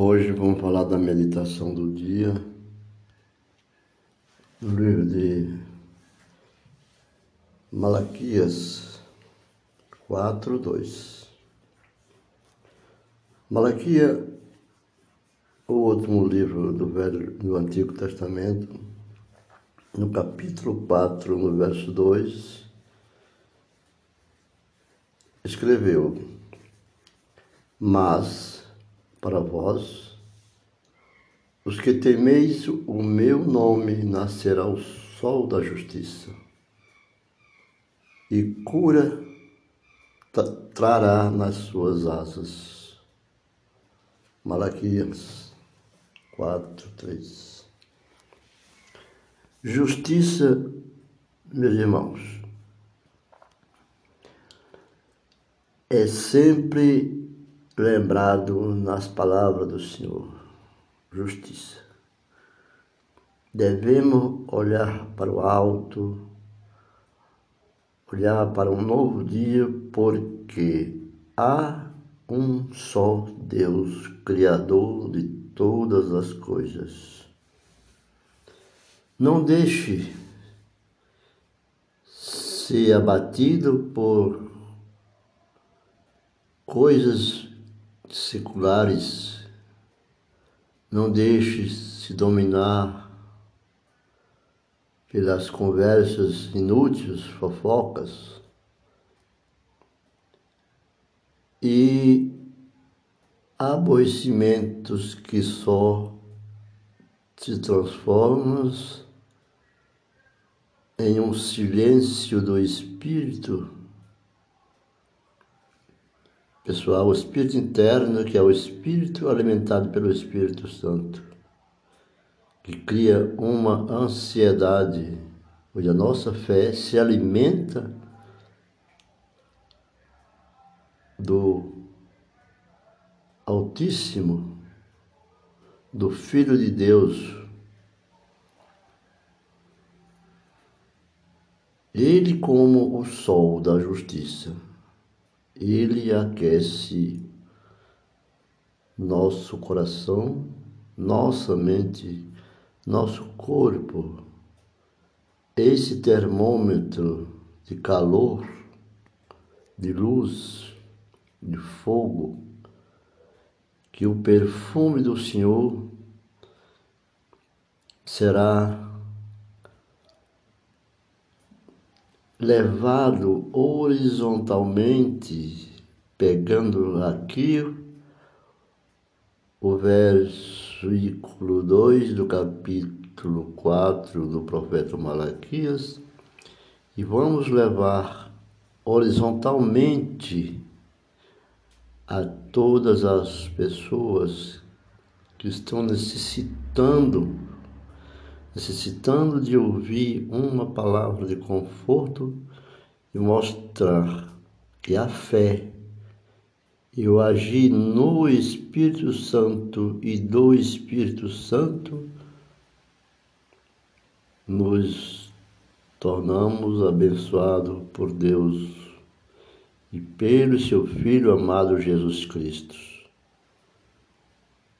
Hoje vamos falar da meditação do dia, no livro de Malaquias 4, 2. Malaquia, o último livro do, Velho, do Antigo Testamento, no capítulo 4, no verso 2, escreveu, mas para vós, os que temeis o meu nome, nascerá o sol da justiça, e cura trará nas suas asas. Malaquias 4, 3. Justiça, meus irmãos, é sempre lembrado nas palavras do Senhor, justiça. Devemos olhar para o alto, olhar para um novo dia, porque há um só Deus, Criador de todas as coisas. Não deixe ser abatido por coisas seculares, não deixe se dominar pelas conversas inúteis, fofocas, e aborrecimentos que só se transformam em um silêncio do espírito Pessoal, o espírito interno, que é o espírito alimentado pelo Espírito Santo, que cria uma ansiedade, onde a nossa fé se alimenta do Altíssimo, do Filho de Deus. Ele como o sol da justiça ele aquece nosso coração, nossa mente, nosso corpo. Esse termômetro de calor, de luz, de fogo, que o perfume do Senhor será levado horizontalmente, pegando aqui o versículo 2 do capítulo 4 do profeta Malaquias, e vamos levar horizontalmente a todas as pessoas que estão necessitando necessitando de ouvir uma palavra de conforto e mostrar que a fé e o agir no Espírito Santo e do Espírito Santo nos tornamos abençoados por Deus e pelo seu Filho amado Jesus Cristo.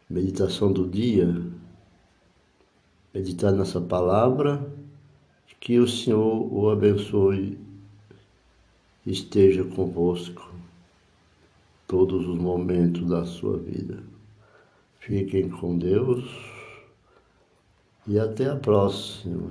Meditação do dia meditar nessa palavra, que o Senhor o abençoe, esteja convosco todos os momentos da sua vida. Fiquem com Deus e até a próxima.